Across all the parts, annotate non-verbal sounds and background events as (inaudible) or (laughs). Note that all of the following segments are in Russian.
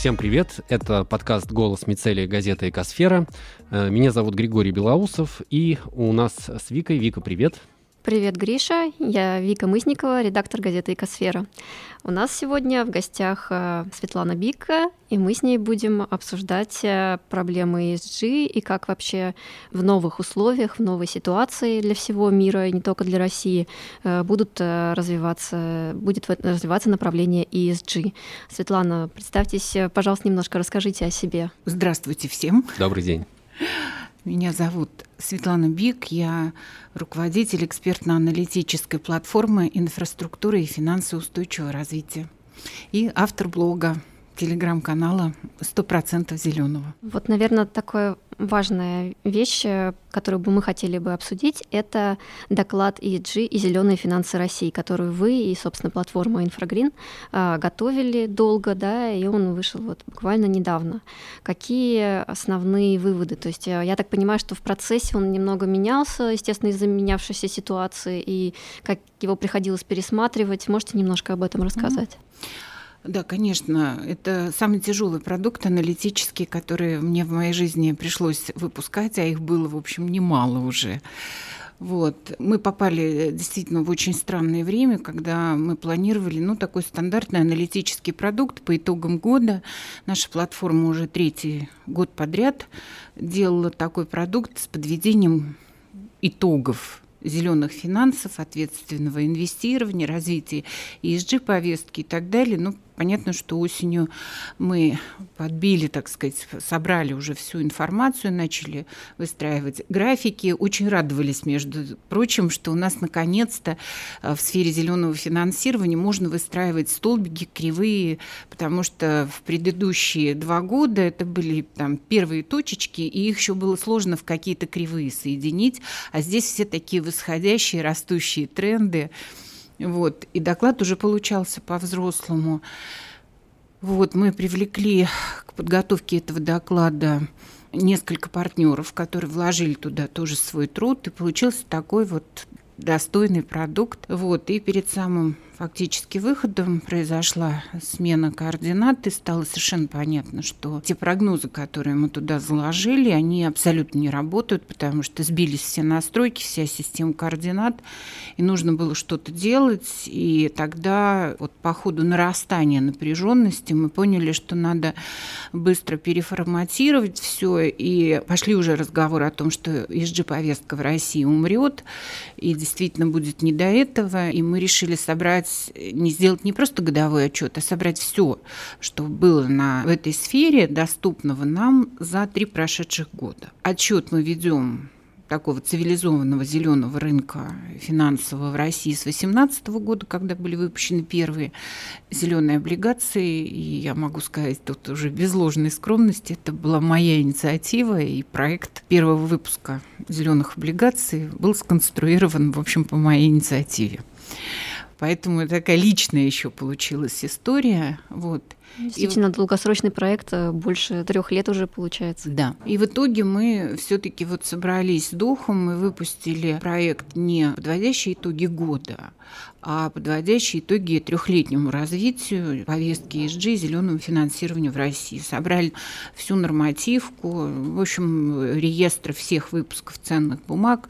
Всем привет! Это подкаст «Голос Мицелия» газеты «Экосфера». Э, меня зовут Григорий Белоусов, и у нас с Викой. Вика, привет! Привет, Гриша. Я Вика Мысникова, редактор газеты «Экосфера». У нас сегодня в гостях э, Светлана Бика, и мы с ней будем обсуждать э, проблемы ESG и как вообще в новых условиях, в новой ситуации для всего мира, и не только для России, э, будут развиваться, будет развиваться направление ESG. Светлана, представьтесь, пожалуйста, немножко расскажите о себе. Здравствуйте всем. Добрый день. Меня зовут Светлана Бик, я руководитель экспертно-аналитической платформы «Инфраструктура и финансы устойчивого развития» и автор блога телеграм-канала «100% зеленого». Вот, наверное, такое важная вещь, э, которую бы мы хотели бы обсудить, это доклад ESG и «Зеленые финансы России», который вы и, собственно, платформа Инфрагрин э, готовили долго, да, и он вышел вот буквально недавно. Какие основные выводы? То есть э, я так понимаю, что в процессе он немного менялся, естественно, из-за менявшейся ситуации, и как его приходилось пересматривать. Можете немножко об этом рассказать? Mm-hmm. Да, конечно, это самый тяжелый продукт аналитический, который мне в моей жизни пришлось выпускать, а их было, в общем, немало уже. Вот. Мы попали действительно в очень странное время, когда мы планировали ну, такой стандартный аналитический продукт по итогам года. Наша платформа уже третий год подряд делала такой продукт с подведением итогов зеленых финансов, ответственного инвестирования, развития ESG-повестки и так далее. Ну, Понятно, что осенью мы подбили, так сказать, собрали уже всю информацию, начали выстраивать графики. Очень радовались, между прочим, что у нас наконец-то э, в сфере зеленого финансирования можно выстраивать столбики кривые, потому что в предыдущие два года это были там первые точечки, и их еще было сложно в какие-то кривые соединить, а здесь все такие восходящие, растущие тренды. Вот. И доклад уже получался по-взрослому. Вот, мы привлекли к подготовке этого доклада несколько партнеров, которые вложили туда тоже свой труд, и получился такой вот достойный продукт. Вот, и перед самым фактически выходом произошла смена координат, и стало совершенно понятно, что те прогнозы, которые мы туда заложили, они абсолютно не работают, потому что сбились все настройки, вся система координат, и нужно было что-то делать. И тогда вот по ходу нарастания напряженности мы поняли, что надо быстро переформатировать все, и пошли уже разговоры о том, что ESG-повестка в России умрет, и действительно будет не до этого, и мы решили собрать собрать, не сделать не просто годовой отчет, а собрать все, что было на, в этой сфере, доступного нам за три прошедших года. Отчет мы ведем такого цивилизованного зеленого рынка финансового в России с 2018 года, когда были выпущены первые зеленые облигации. И я могу сказать тут уже без ложной скромности, это была моя инициатива, и проект первого выпуска зеленых облигаций был сконструирован, в общем, по моей инициативе. Поэтому такая личная еще получилась история. Вот. Действительно, и... долгосрочный проект э, больше трех лет уже получается. Да. И в итоге мы все-таки вот собрались с духом и выпустили проект не подводящие итоги года, а подводящие итоги трехлетнему развитию повестки ESG зеленому финансированию в России. Собрали всю нормативку, в общем, реестр всех выпусков ценных бумаг,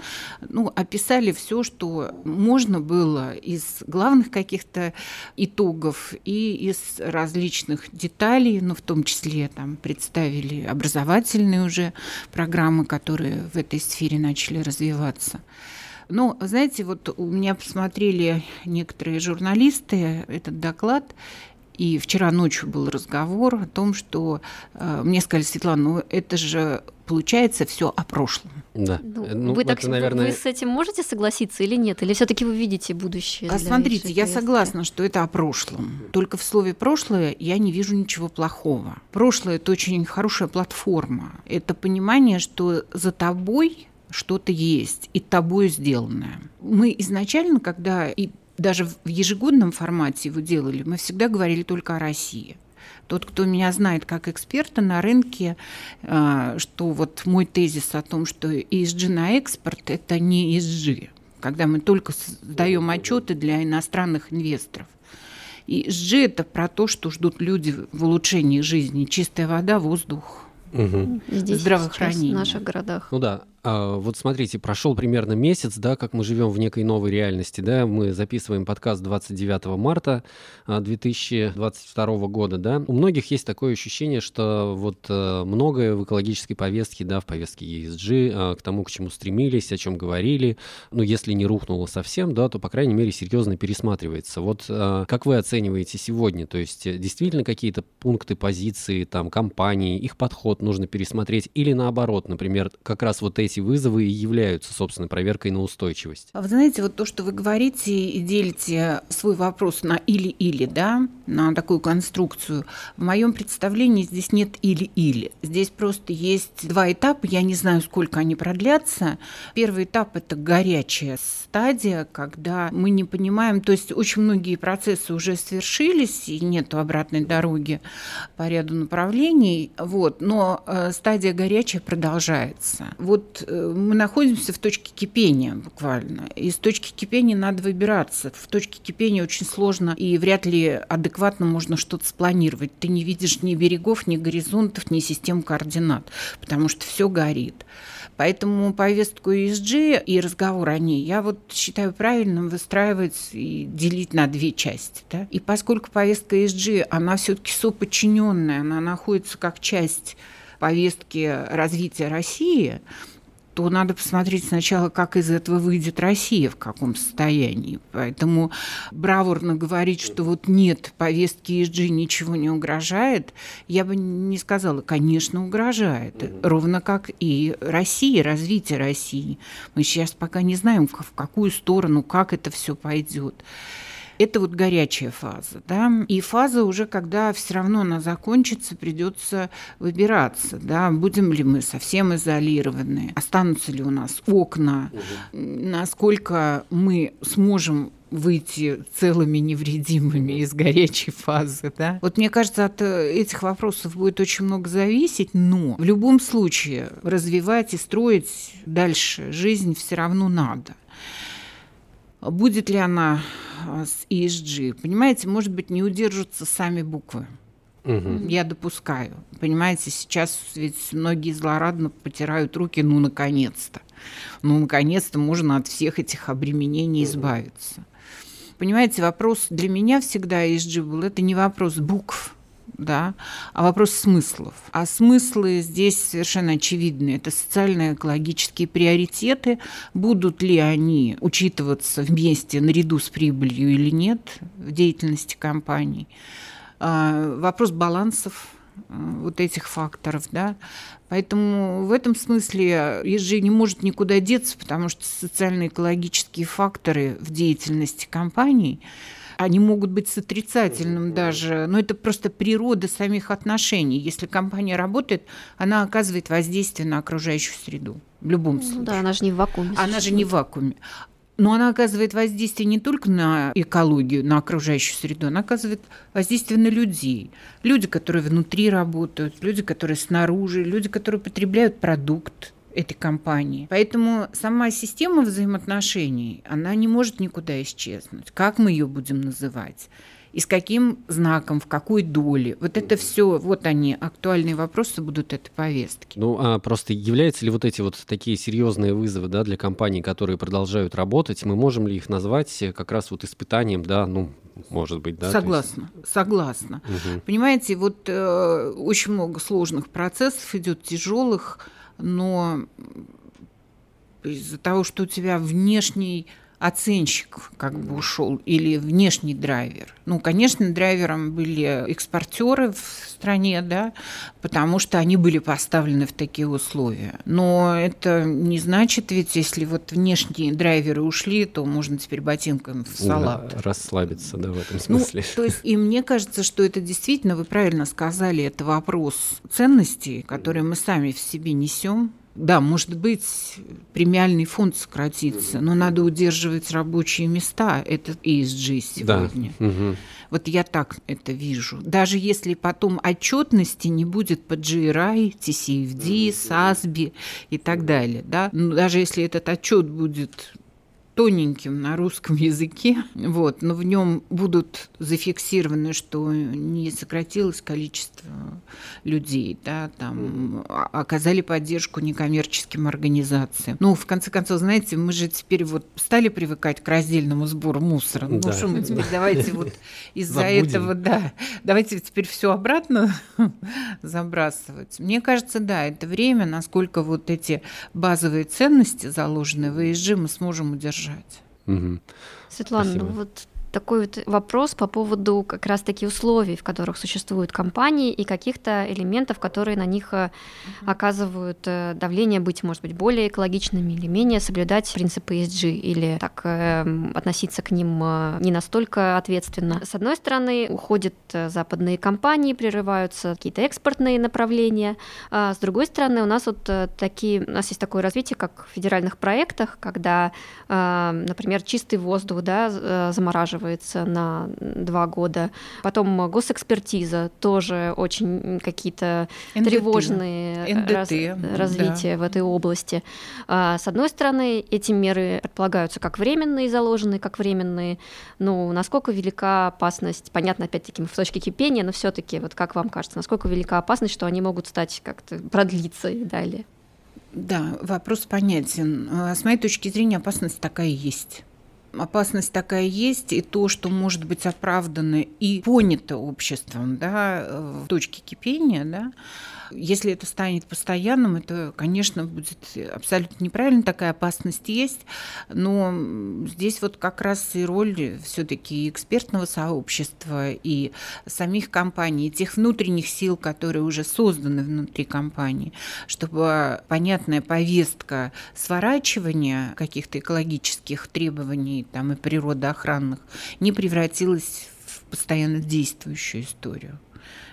ну, описали все, что можно было из главных каких-то итогов и из различных деталей, ну, в том числе там представили образовательные уже программы, которые в этой сфере начали развиваться. Ну, знаете, вот у меня посмотрели некоторые журналисты этот доклад, и вчера ночью был разговор о том, что э, мне сказали, Светлана, ну это же получается все о прошлом. Да. Ну, ну, вы, так, наверное... вы с этим можете согласиться или нет? Или все-таки вы видите будущее? А смотрите, я согласна, что это о прошлом. Только в слове прошлое я не вижу ничего плохого. Прошлое это очень хорошая платформа. Это понимание, что за тобой что-то есть и тобой сделанное. Мы изначально, когда и даже в ежегодном формате его делали, мы всегда говорили только о России. Тот, кто меня знает как эксперта на рынке, а, что вот мой тезис о том, что ESG на экспорт – это не ESG, когда мы только сдаем отчеты для иностранных инвесторов. И ESG – это про то, что ждут люди в улучшении жизни. Чистая вода, воздух, угу. Здесь здравоохранение. в наших городах. Ну да, вот смотрите, прошел примерно месяц, да, как мы живем в некой новой реальности, да, мы записываем подкаст 29 марта 2022 а, года, да. У многих есть такое ощущение, что вот э, многое в экологической повестке, да, в повестке ESG, а, к тому, к чему стремились, о чем говорили, ну, если не рухнуло совсем, да, то, по крайней мере, серьезно пересматривается. Вот как вы оцениваете сегодня, то есть э, действительно какие-то пункты, позиции, там, компании, их подход нужно пересмотреть или наоборот, например, как раз вот эти эти вызовы и являются, собственно, проверкой на устойчивость. А вы знаете, вот то, что вы говорите и делите свой вопрос на или-или, да, на такую конструкцию, в моем представлении здесь нет или-или. Здесь просто есть два этапа, я не знаю, сколько они продлятся. Первый этап – это горячая стадия, когда мы не понимаем, то есть очень многие процессы уже свершились, и нет обратной дороги по ряду направлений, вот, но э, стадия горячая продолжается. Вот Э, мы находимся в точке кипения буквально. Из точки кипения надо выбираться. В точке кипения очень сложно и вряд ли адекватно можно что-то спланировать. Ты не видишь ни берегов, ни горизонтов, ни систем координат, потому что все горит. Поэтому повестку ESG и разговор о ней я вот считаю правильным выстраивать и делить на две части. Да? И поскольку повестка ESG, она все-таки соподчиненная, она находится как часть повестки развития России, то надо посмотреть сначала, как из этого выйдет Россия, в каком состоянии. Поэтому бравурно говорить, что вот нет, повестки ESG ничего не угрожает, я бы не сказала, конечно, угрожает. Ровно как и Россия, развитие России. Мы сейчас пока не знаем, в какую сторону, как это все пойдет. Это вот горячая фаза, да, и фаза уже, когда все равно она закончится, придется выбираться, да, будем ли мы совсем изолированы, останутся ли у нас окна, угу. насколько мы сможем выйти целыми невредимыми из горячей фазы. Да? Вот мне кажется, от э, этих вопросов будет очень много зависеть, но в любом случае развивать и строить дальше жизнь все равно надо. Будет ли она а, с ESG? Понимаете, может быть, не удержатся сами буквы. Угу. Я допускаю. Понимаете, сейчас ведь многие злорадно потирают руки, ну, наконец-то. Ну, наконец-то можно от всех этих обременений избавиться. Понимаете, вопрос для меня всегда ESG был, это не вопрос букв, да, а вопрос смыслов. А смыслы здесь совершенно очевидны. Это социально-экологические приоритеты. Будут ли они учитываться вместе наряду с прибылью или нет в деятельности компаний? А, вопрос балансов а, вот этих факторов, да. Поэтому в этом смысле ЕЖ не может никуда деться, потому что социально-экологические факторы в деятельности компаний – они могут быть с отрицательным даже, но это просто природа самих отношений. Если компания работает, она оказывает воздействие на окружающую среду в любом ну случае. Да, она же не в вакууме. Она же не в вакууме. Но она оказывает воздействие не только на экологию, на окружающую среду, она оказывает воздействие на людей. Люди, которые внутри работают, люди, которые снаружи, люди, которые потребляют продукт, этой компании. Поэтому сама система взаимоотношений, она не может никуда исчезнуть. Как мы ее будем называть? и с каким знаком, в какой доле. Вот это все, вот они, актуальные вопросы будут этой повестки. Ну, а просто являются ли вот эти вот такие серьезные вызовы да, для компаний, которые продолжают работать, мы можем ли их назвать как раз вот испытанием, да, ну, может быть, да? Согласна, есть... согласна. Угу. Понимаете, вот э, очень много сложных процессов идет, тяжелых, но из-за того, что у тебя внешний оценщик как бы ушел или внешний драйвер. Ну, конечно, драйвером были экспортеры в стране, да, потому что они были поставлены в такие условия. Но это не значит, ведь если вот внешние драйверы ушли, то можно теперь ботинком в салат. Да, расслабиться, да, в этом ну, смысле. Ну, то есть, и мне кажется, что это действительно, вы правильно сказали, это вопрос ценностей, которые мы сами в себе несем, да, может быть, премиальный фонд сократится, но надо удерживать рабочие места. Это ESG сегодня. Да. Угу. Вот я так это вижу. Даже если потом отчетности не будет по GRI, TCFD, SASB и так далее. Да? Но даже если этот отчет будет тоненьким на русском языке, вот, но в нем будут зафиксированы, что не сократилось количество людей, да, там оказали поддержку некоммерческим организациям. Ну, в конце концов, знаете, мы же теперь вот стали привыкать к раздельному сбору мусора. Ну, да. что мы теперь (laughs) давайте вот из-за этого, да, давайте теперь все обратно (laughs) забрасывать. Мне кажется, да, это время, насколько вот эти базовые ценности, заложенные в ESG, мы сможем удержать. Угу. Светлана, ну Спасибо. ну вот такой вот вопрос по поводу как раз-таки условий, в которых существуют компании и каких-то элементов, которые на них э, оказывают э, давление быть, может быть, более экологичными или менее соблюдать принципы ESG или так э, относиться к ним не настолько ответственно. С одной стороны, уходят западные компании, прерываются какие-то экспортные направления. А с другой стороны, у нас вот такие, у нас есть такое развитие, как в федеральных проектах, когда, например, чистый воздух да, замораживают задерживается на два года. Потом госэкспертиза, тоже очень какие-то НДТ. тревожные НДТ, раз, развития да. в этой области. А, с одной стороны, эти меры предполагаются как временные заложенные, как временные. Ну, насколько велика опасность, понятно, опять-таки, в точке кипения, но все таки вот как вам кажется, насколько велика опасность, что они могут стать как-то продлиться и далее? Да, вопрос понятен. А, с моей точки зрения, опасность такая есть опасность такая есть, и то, что может быть оправдано и понято обществом да, в точке кипения, да, если это станет постоянным, это, конечно, будет абсолютно неправильно, такая опасность есть, но здесь вот как раз и роль все-таки экспертного сообщества и самих компаний, и тех внутренних сил, которые уже созданы внутри компании, чтобы понятная повестка сворачивания каких-то экологических требований там, и природоохранных не превратилась в постоянно действующую историю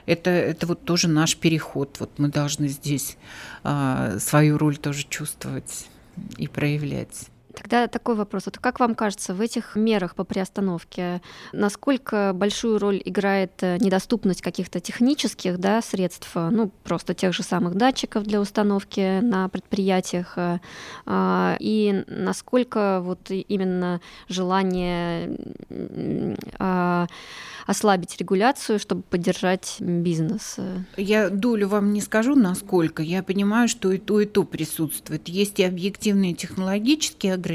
это, это вот тоже наш переход. Вот мы должны здесь а, свою роль тоже чувствовать и проявлять. Тогда такой вопрос. Вот как вам кажется, в этих мерах по приостановке, насколько большую роль играет э, недоступность каких-то технических да, средств, э, ну, просто тех же самых датчиков для установки на предприятиях, э, а, и насколько вот именно желание а, ослабить регуляцию, чтобы поддержать бизнес? Я долю вам не скажу, насколько. Я понимаю, что и то, и то присутствует. Есть и объективные технологические ограничения,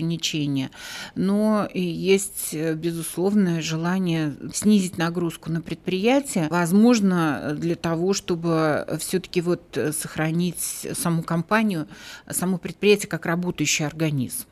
но и есть, безусловное желание снизить нагрузку на предприятие, возможно, для того, чтобы все-таки вот сохранить саму компанию, само предприятие как работающий организм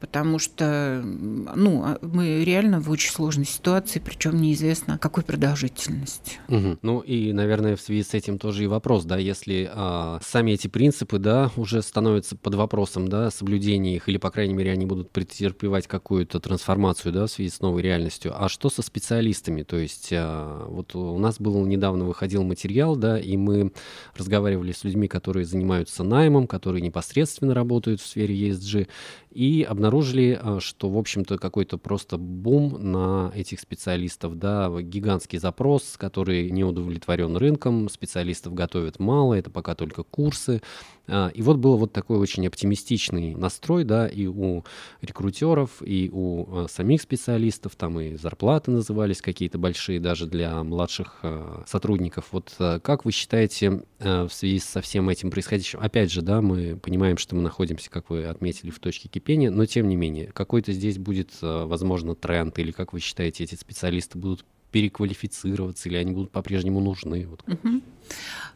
потому что ну, а мы реально в очень сложной ситуации, причем неизвестно какой продолжительности. Угу. Ну и, наверное, в связи с этим тоже и вопрос, да, если а, сами эти принципы, да, уже становятся под вопросом, да, соблюдения их, или, по крайней мере, они будут претерпевать какую-то трансформацию, да, в связи с новой реальностью. А что со специалистами? То есть а, вот у нас был недавно выходил материал, да, и мы разговаривали с людьми, которые занимаются наймом, которые непосредственно работают в сфере ESG, и обнаружили, а, что, в общем-то, какой-то просто бум на этих специалистов, да, гигантский запрос, который не удовлетворен рынком, специалистов готовят мало, это пока только курсы, и вот был вот такой очень оптимистичный настрой, да, и у рекрутеров, и у а, самих специалистов, там и зарплаты назывались какие-то большие даже для младших а, сотрудников. Вот как вы считаете в связи со всем этим происходящим? Опять же, да, мы понимаем, что мы находимся, как вы отметили, в точке кипения, но тем не менее, какой-то здесь будет, возможно, тренд, или как вы считаете, эти специалисты будут переквалифицироваться, или они будут по-прежнему нужны? Вот.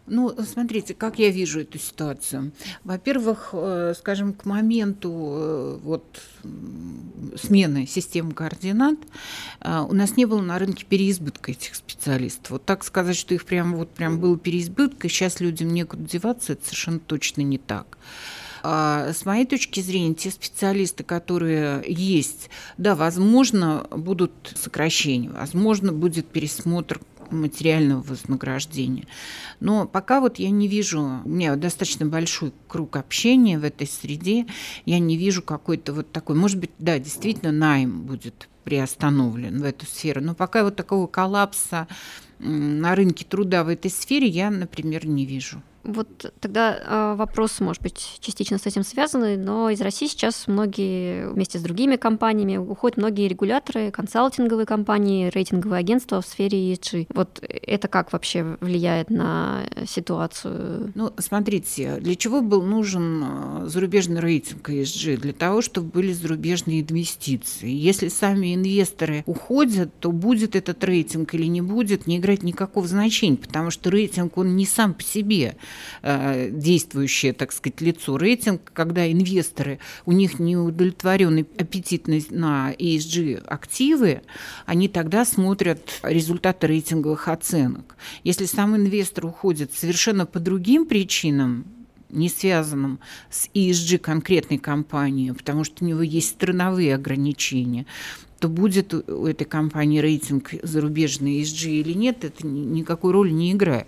Ну, смотрите, как я вижу эту ситуацию. Во-первых, э, скажем, к моменту э, вот, смены системы координат э, у нас не было на рынке переизбытка этих специалистов. Вот так сказать, что их прям, вот, прям было переизбытка, сейчас людям некуда деваться, это совершенно точно не так. А с моей точки зрения, те специалисты, которые есть, да, возможно, будут сокращения, возможно, будет пересмотр материального вознаграждения. Но пока вот я не вижу, у меня достаточно большой круг общения в этой среде, я не вижу какой-то вот такой, может быть, да, действительно найм будет приостановлен в эту сферу, но пока вот такого коллапса на рынке труда в этой сфере я, например, не вижу. Вот тогда э, вопрос, может быть, частично с этим связанный, но из России сейчас многие вместе с другими компаниями уходят многие регуляторы, консалтинговые компании, рейтинговые агентства в сфере ESG. Вот это как вообще влияет на ситуацию? Ну, смотрите, для чего был нужен э, зарубежный рейтинг ESG? Для того, чтобы были зарубежные инвестиции. Если сами инвесторы уходят, то будет этот рейтинг или не будет, не играет никакого значения, потому что рейтинг, он не сам по себе действующее, так сказать, лицо. Рейтинг, когда инвесторы, у них неудовлетворенный аппетит на ESG активы, они тогда смотрят результаты рейтинговых оценок. Если сам инвестор уходит совершенно по другим причинам, не связанным с ESG конкретной компанией, потому что у него есть страновые ограничения, то будет у этой компании рейтинг зарубежный ESG или нет, это никакой роли не играет.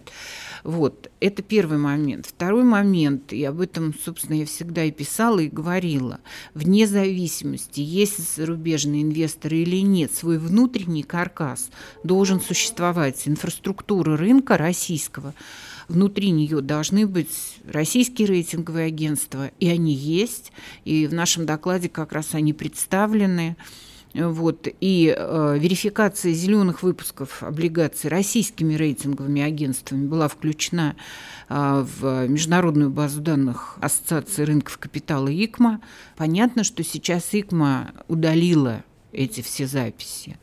Вот, это первый момент. Второй момент, и об этом, собственно, я всегда и писала, и говорила, вне зависимости, есть зарубежные инвесторы или нет, свой внутренний каркас должен существовать. Инфраструктура рынка российского, внутри нее должны быть российские рейтинговые агентства, и они есть, и в нашем докладе как раз они представлены. Вот. И э, верификация зеленых выпусков облигаций российскими рейтинговыми агентствами была включена э, в международную базу данных Ассоциации рынков капитала ИКМА. Понятно, что сейчас ИКМА удалила эти все записи.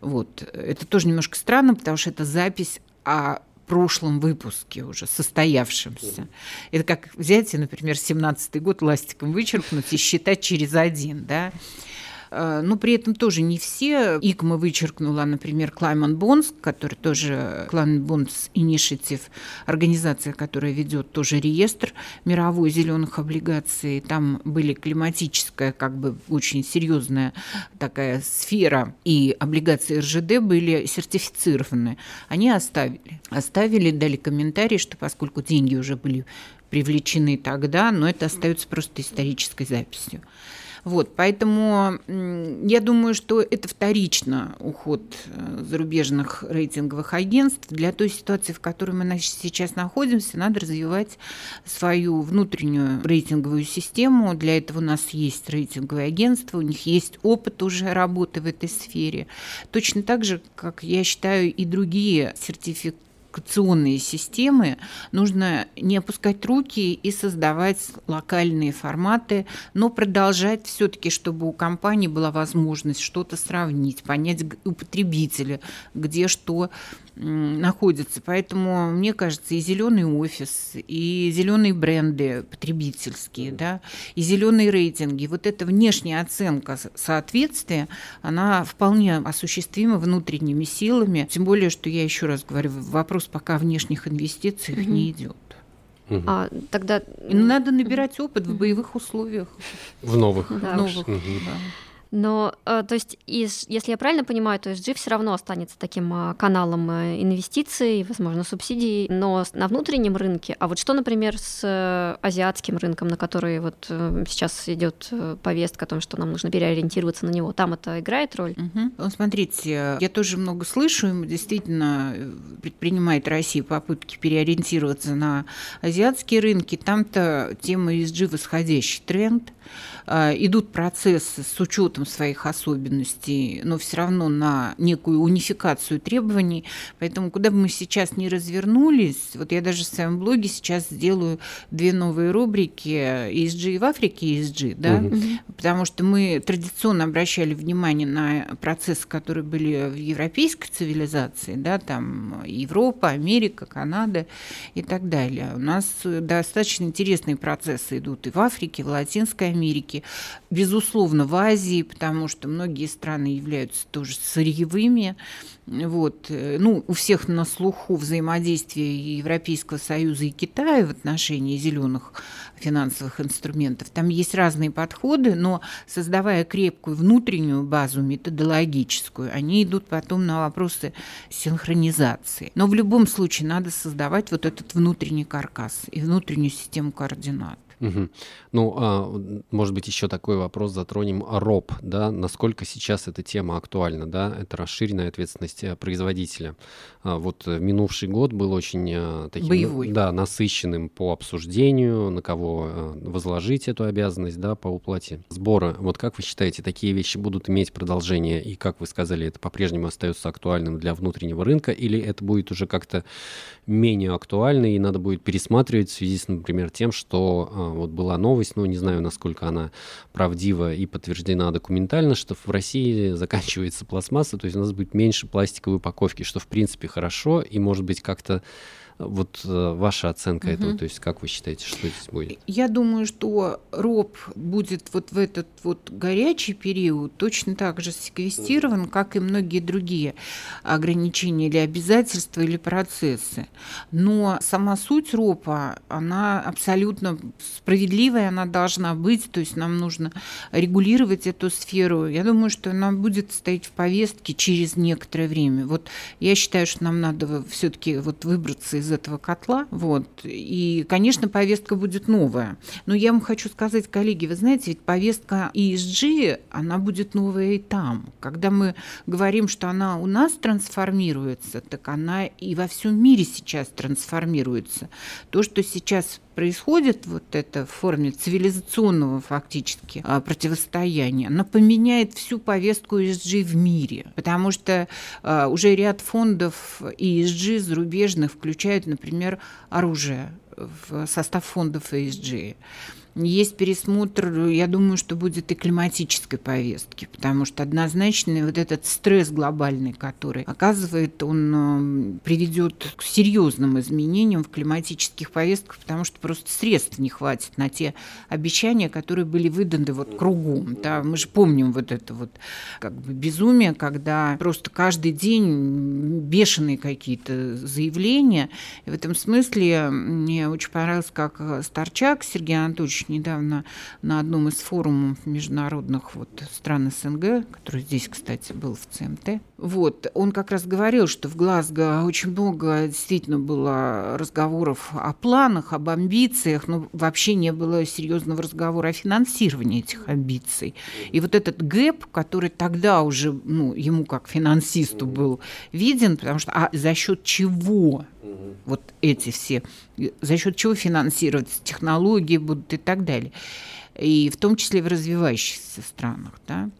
Вот. Это тоже немножко странно, потому что это запись о прошлом выпуске уже состоявшемся. Это как взять, например, 17-й год ластиком вычеркнуть и считать через один, да. Э, но при этом тоже не все. ИКМА вычеркнула, например, Climate Bonds, который тоже Climate Bonds Initiative, организация, которая ведет тоже реестр мировой зеленых облигаций. Там были климатическая, как бы очень серьезная такая сфера, и облигации РЖД были сертифицированы. Они оставили. Оставили, дали комментарий, что поскольку деньги уже были привлечены тогда, но это остается просто исторической записью. Вот, поэтому я думаю, что это вторично уход э, зарубежных рейтинговых агентств. Для той ситуации, в которой мы сейчас находимся, надо развивать свою внутреннюю рейтинговую систему. Для этого у нас есть рейтинговые агентства, у них есть опыт уже работы в этой сфере. Точно так же, как я считаю, и другие сертификаты коммуникационные системы, нужно не опускать руки и создавать локальные форматы, но продолжать все-таки, чтобы у компании была возможность что-то сравнить, понять у потребителя, где что находится. Поэтому, мне кажется, и зеленый офис, и зеленые бренды потребительские, да, и зеленые рейтинги, вот эта внешняя оценка соответствия, она вполне осуществима внутренними силами. Тем более, что я еще раз говорю, вопрос пока внешних инвестиций угу. не идет. Угу. А, тогда... И надо набирать опыт в боевых условиях. В новых. Да. В новых, угу. да. Но, э, то есть, если я правильно понимаю, то GIF все равно останется таким э, каналом э, инвестиций, возможно, субсидий, но на внутреннем рынке. А вот что, например, с азиатским рынком, на который вот сейчас идет повестка о том, что нам нужно переориентироваться на него, там это играет роль? Угу. Смотрите, я тоже много слышу, и действительно предпринимает Россия попытки переориентироваться на азиатские рынки. Там-то тема ESG восходящий тренд. Идут процессы с учетом своих особенностей, но все равно на некую унификацию требований. Поэтому куда бы мы сейчас ни развернулись, вот я даже в своем блоге сейчас сделаю две новые рубрики ESG в Африке ESG, да, угу. потому что мы традиционно обращали внимание на процессы, которые были в европейской цивилизации, да, там Европа, Америка, Канада и так далее. У нас достаточно интересные процессы идут и в Африке, в Латинской Америке, безусловно, в Азии, потому что многие страны являются тоже сырьевыми. Вот. Ну, у всех на слуху взаимодействие Европейского Союза и Китая в отношении зеленых финансовых инструментов. Там есть разные подходы, но создавая крепкую внутреннюю базу методологическую, они идут потом на вопросы синхронизации. Но в любом случае надо создавать вот этот внутренний каркас и внутреннюю систему координат. Угу. Ну, а, может быть, еще такой вопрос затронем. РОП, да, насколько сейчас эта тема актуальна, да, это расширенная ответственность э, производителя. А, вот э, минувший год был очень а, таким, Боевой. да, насыщенным по обсуждению, на кого а, возложить эту обязанность, да, по уплате сбора. Вот как вы считаете, такие вещи будут иметь продолжение, и, как вы сказали, это по-прежнему остается актуальным для внутреннего рынка, или это будет уже как-то менее актуально, и надо будет пересматривать в связи с, например, тем, что вот была новость, но не знаю, насколько она правдива и подтверждена документально, что в России (laughs) заканчивается пластмасса, то есть у нас будет меньше пластиковой упаковки, что в принципе хорошо и может быть как-то вот э, ваша оценка угу. этого, то есть как вы считаете, что здесь будет? Я думаю, что роб будет вот в этот вот горячий период точно так же секвестирован, как и многие другие ограничения или обязательства или процессы. Но сама суть ропа, она абсолютно справедливая, она должна быть, то есть нам нужно регулировать эту сферу. Я думаю, что она будет стоять в повестке через некоторое время. Вот я считаю, что нам надо все-таки вот выбраться из этого котла. Вот. И, конечно, повестка будет новая. Но я вам хочу сказать, коллеги, вы знаете, ведь повестка ESG, она будет новая и там. Когда мы говорим, что она у нас трансформируется, так она и во всем мире сейчас трансформируется. То, что сейчас происходит вот это в форме цивилизационного фактически а, противостояния, она поменяет всю повестку ESG в мире, потому что а, уже ряд фондов ESG зарубежных включают, например, оружие в состав фондов ESG. Есть пересмотр, я думаю, что будет и климатической повестки, потому что однозначно вот этот стресс глобальный, который оказывает, он э, приведет к серьезным изменениям в климатических повестках, потому что просто средств не хватит на те обещания, которые были выданы вот кругом. Да? Мы же помним вот это вот как бы безумие, когда просто каждый день бешеные какие-то заявления. И в этом смысле мне очень понравилось, как Старчак Сергей Анатольевич Иванович недавно на одном из форумов международных вот, стран СНГ, который здесь, кстати, был в ЦМТ, вот, он как раз говорил, что в Глазго очень много действительно было разговоров о планах, об амбициях, но вообще не было серьезного разговора о финансировании этих амбиций. И вот этот гэп, который тогда уже ну, ему как финансисту был виден, потому что а за счет чего вот эти все, за счет чего финансироваться технологии будут и так далее. И в том числе в развивающихся странах. Да?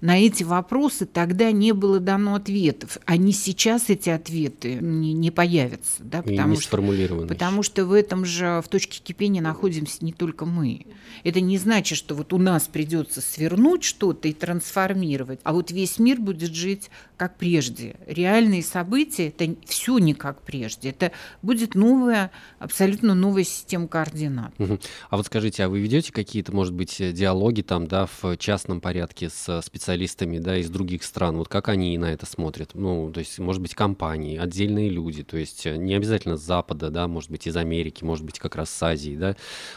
На эти вопросы тогда не было дано ответов. Они сейчас эти ответы не, не появятся. Да, потому, не что, потому что в этом же, в точке кипения находимся не только мы. Это не значит, что вот у нас придется свернуть что-то и трансформировать, а вот весь мир будет жить как прежде. Реальные события – это все не как прежде. Это будет новая, абсолютно новая система координат. Угу. А вот скажите, а вы ведете какие-то, может быть, диалоги там, да, в частном порядке с специалистами специалистами да, из других стран, вот как они на это смотрят? Ну, то есть, может быть, компании, отдельные люди, то есть э, не обязательно с Запада, да, может быть, из Америки, может быть, как раз с Азии, да.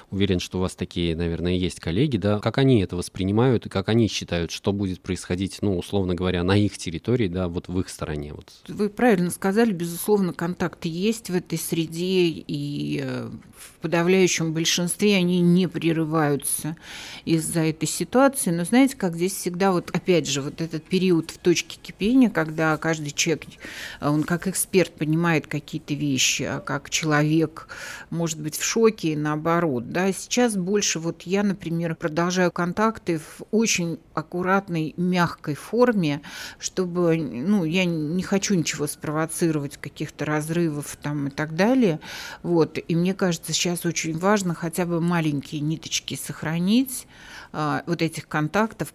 Уверен, что у вас такие, наверное, есть коллеги, да. Как они это воспринимают и как они считают, что будет происходить, ну, условно говоря, на их территории, да, вот в их стороне? Вот. Вы правильно сказали, безусловно, контакты есть в этой среде, и э, в подавляющем большинстве они не прерываются из-за этой ситуации. Но знаете, как здесь всегда вот опять же, вот этот период в точке кипения, когда каждый человек, он как эксперт понимает какие-то вещи, а как человек может быть в шоке и наоборот. Да? Сейчас больше вот я, например, продолжаю контакты в очень аккуратной, мягкой форме, чтобы, ну, я не хочу ничего спровоцировать, каких-то разрывов там и так далее. Вот. И мне кажется, сейчас очень важно хотя бы маленькие ниточки сохранить, а, вот этих контактов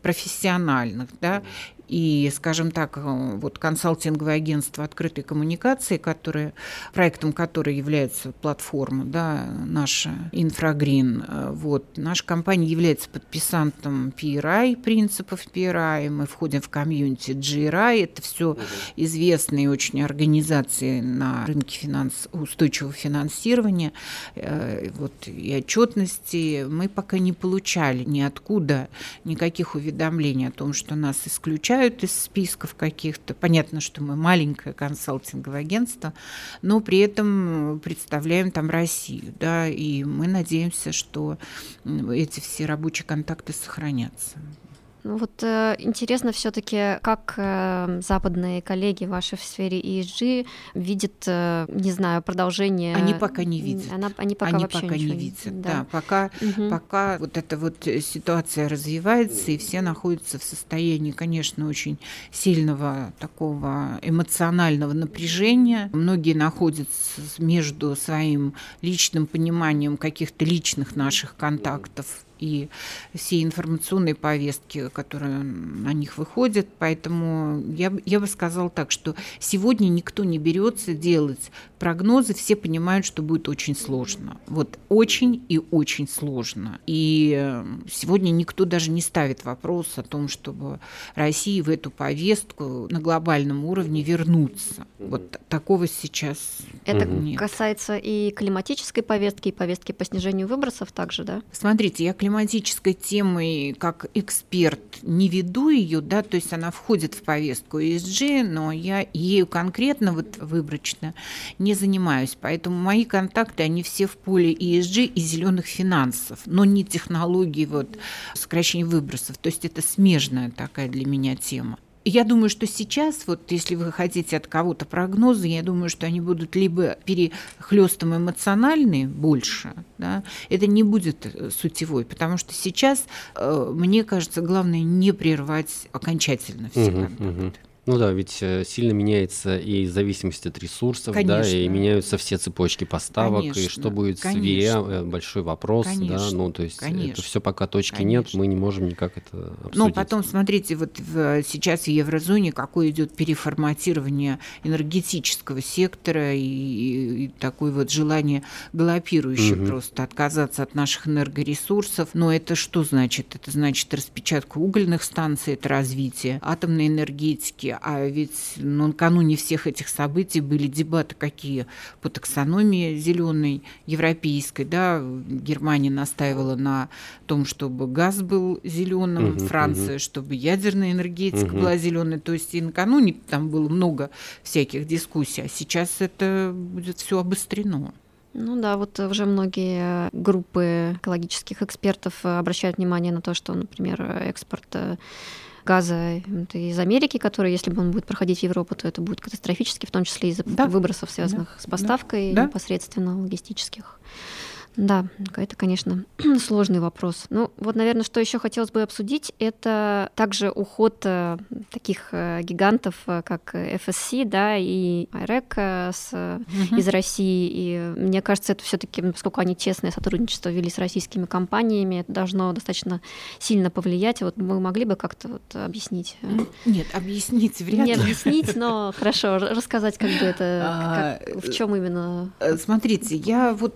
профессиональных, да, и, скажем так, э, вот консалтинговое агентство открытой коммуникации, которое, проектом которой является платформа, да, наша Инфрагрин, э, вот, наша компания является подписантом PRI, принципов PRI, мы входим в комьюнити GRI, это все известные очень организации на рынке финанс, устойчивого финансирования, э, вот, и отчетности. Мы пока не получали ниоткуда никаких уведомлений о том, что нас исключают, исключают из списков каких-то. Понятно, что мы маленькое консалтинговое агентство, но при этом представляем там Россию, да, и мы надеемся, что эти все рабочие контакты сохранятся. Ну вот э, интересно все-таки, как э, западные коллеги ваши в сфере ESG видят, э, не знаю, продолжение. Они пока не видят. Она, они пока они вообще пока не видят. Да, да пока, угу. пока вот эта вот ситуация развивается и все находятся в состоянии, конечно, очень сильного такого эмоционального напряжения. Многие находятся между своим личным пониманием каких-то личных наших контактов и все информационные повестки, которые на них выходят. Поэтому я, я бы сказала так, что сегодня никто не берется делать прогнозы, все понимают, что будет очень сложно. Вот очень и очень сложно. И э, сегодня никто даже не ставит вопрос о том, чтобы России в эту повестку на глобальном уровне вернуться. Вот такого сейчас Это нет. касается и климатической повестки, и повестки по снижению выбросов также, да? Смотрите, я климатической темой как эксперт не веду ее, да, то есть она входит в повестку ESG, но я ею конкретно вот выборочно не занимаюсь, поэтому мои контакты, они все в поле ESG и зеленых финансов, но не технологии вот сокращения выбросов, то есть это смежная такая для меня тема. Я думаю, что сейчас, вот если вы хотите от кого-то прогнозы, я думаю, что они будут либо перехлестом эмоциональные больше, да, это не будет э, сутевой, потому что сейчас, э, мне кажется, главное не прервать окончательно все угу. Угу. Ну да, ведь э, сильно меняется и зависимость от ресурсов, конечно. да, и меняются все цепочки поставок, конечно, и что будет конечно. с ВИЭ, э, большой вопрос, конечно, да, ну то есть конечно, это все пока точки конечно. нет, мы не можем никак это ну, обсудить. Ну потом смотрите, вот в, сейчас в еврозоне какое идет переформатирование энергетического сектора и, и, и такое вот желание галопирующее угу. просто отказаться от наших энергоресурсов. Но это что значит? Это значит распечатку угольных станций, это развитие атомной энергетики, а ведь ну, накануне всех этих событий были дебаты какие по таксономии зеленой европейской, да, Германия настаивала на том, чтобы газ был зеленым, угу, Франция, угу. чтобы ядерная энергетика угу. была зеленой, то есть и накануне там было много всяких дискуссий, а сейчас это будет все обострено. Ну да, вот уже многие группы экологических экспертов обращают внимание на то, что, например, экспорт э, газа из Америки, который, если бы он будет проходить в Европу, то это будет катастрофически, в том числе из-за да. выбросов, связанных да. с поставкой да. непосредственно логистических. Да, это, конечно, (clears throat) сложный вопрос. Ну, вот, наверное, что еще хотелось бы обсудить, это также уход э, таких э, гигантов, э, как FSC, да, и IREC с, угу. из России. И мне кажется, это все-таки, поскольку они тесное сотрудничество вели с российскими компаниями, это должно достаточно сильно повлиять. Вот мы могли бы как-то вот объяснить? Нет, объяснить вряд ли. Не объяснить, но (laughs) хорошо, рассказать, как бы это, а, как, в чем именно. Смотрите, я вот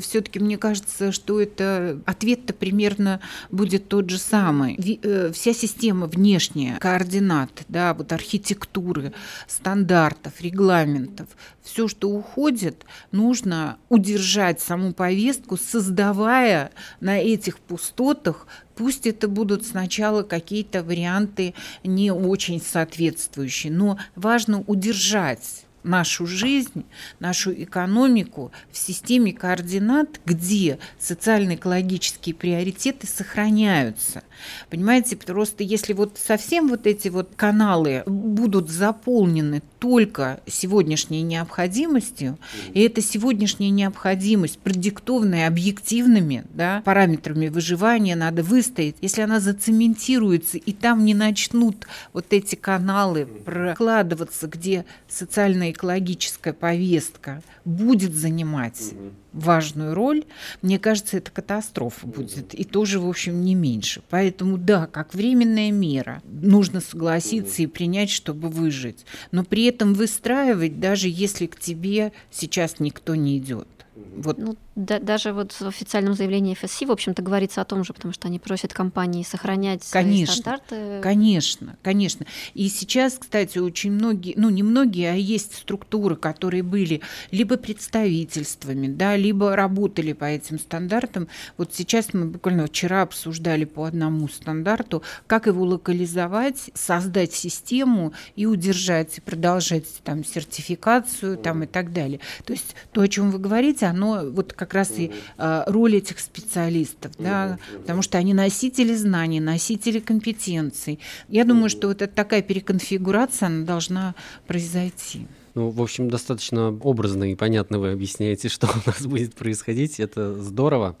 все-таки мне кажется, что это ответ-то примерно будет тот же самый. Э, вся система внешняя, координат, да, вот архитектуры, стандартов, регламентов, все, что уходит, нужно удержать саму повестку, создавая на этих пустотах Пусть это будут сначала какие-то варианты не очень соответствующие, но важно удержать нашу жизнь, нашу экономику в системе координат, где социально-экологические приоритеты сохраняются. Понимаете, просто если вот совсем вот эти вот каналы будут заполнены только сегодняшней необходимостью, и эта сегодняшняя необходимость, продиктованная объективными да, параметрами выживания, надо выстоять, если она зацементируется, и там не начнут вот эти каналы прокладываться, где социально-экологическая повестка будет занимать важную роль, мне кажется, это катастрофа будет, и тоже, в общем, не меньше. Поэтому, да, как временная мера, нужно согласиться и принять, чтобы выжить, но при этом выстраивать, даже если к тебе сейчас никто не идет. Вот. Ну Да, даже вот в официальном заявлении ФСС, в общем-то, говорится о том же, потому что они просят компании сохранять конечно, свои стандарты. Конечно, конечно. И сейчас, кстати, очень многие, ну не многие, а есть структуры, которые были либо представительствами, да, либо работали по этим стандартам. Вот сейчас мы буквально вчера обсуждали по одному стандарту, как его локализовать, создать систему и удержать, и продолжать там сертификацию там, и так далее. То есть то, о чем вы говорите, оно вот как раз и э, роль этих специалистов, да, потому что они носители знаний, носители компетенций. Я думаю, что вот эта такая переконфигурация она должна произойти. Ну, в общем, достаточно образно и понятно вы объясняете, (laughs) что у нас будет происходить. Это здорово.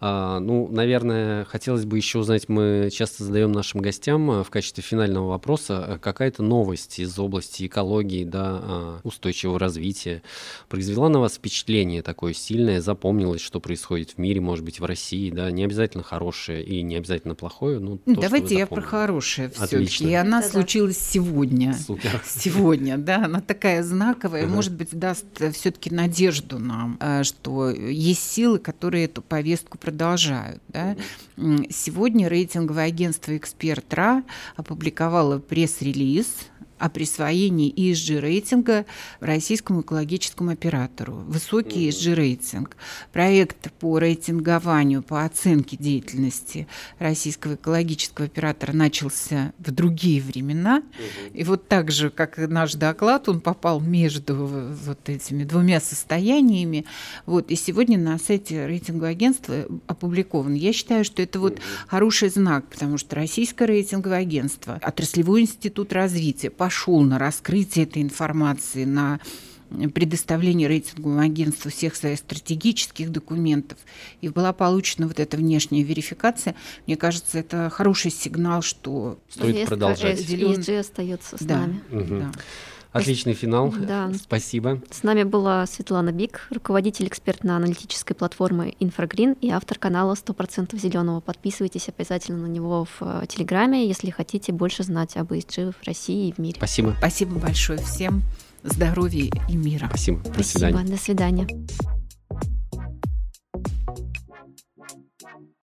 А, ну, наверное, хотелось бы еще узнать, мы часто задаем нашим гостям а, в качестве финального вопроса а, какая-то новость из области экологии, да, устойчивого развития. Произвела на вас впечатление такое сильное, запомнилось, что происходит в мире, может быть, в России, да, не обязательно хорошее и не обязательно плохое, ну, то, Давайте я про хорошее все-таки. И она да, случилась сегодня. Супер. (laughs) (laughs) Сегодня, да, она такая знаковая, uh может быть, даст все-таки надежду нам, что есть силы, которые эту повестку продолжают. Да? Сегодня рейтинговое агентство «Эксперт.РА» опубликовало пресс-релиз о присвоении ESG-рейтинга российскому экологическому оператору. Высокий ESG-рейтинг. Проект по рейтингованию, по оценке деятельности российского экологического оператора начался в другие времена. И вот так же, как и наш доклад, он попал между вот этими двумя состояниями. Вот. И сегодня на сайте рейтингового агентства опубликован. Я считаю, что это вот хороший знак, потому что российское рейтинговое агентство, отраслевой институт развития, пошел на раскрытие этой информации, на предоставление рейтинговому агентству всех своих стратегических документов, и была получена вот эта внешняя верификация, мне кажется, это хороший сигнал, что стоит продолжать. ESG остается с да, нами. Угу. Да. Отличный финал. Да. Спасибо. С нами была Светлана Бик, руководитель экспертно-аналитической платформы Инфрагрин и автор канала 100% зеленого. Подписывайтесь обязательно на него в э, Телеграме, если хотите больше знать об ESG в России и в мире. Спасибо. Спасибо большое всем. Здоровья и мира. Спасибо. До Спасибо. Свидания. До свидания.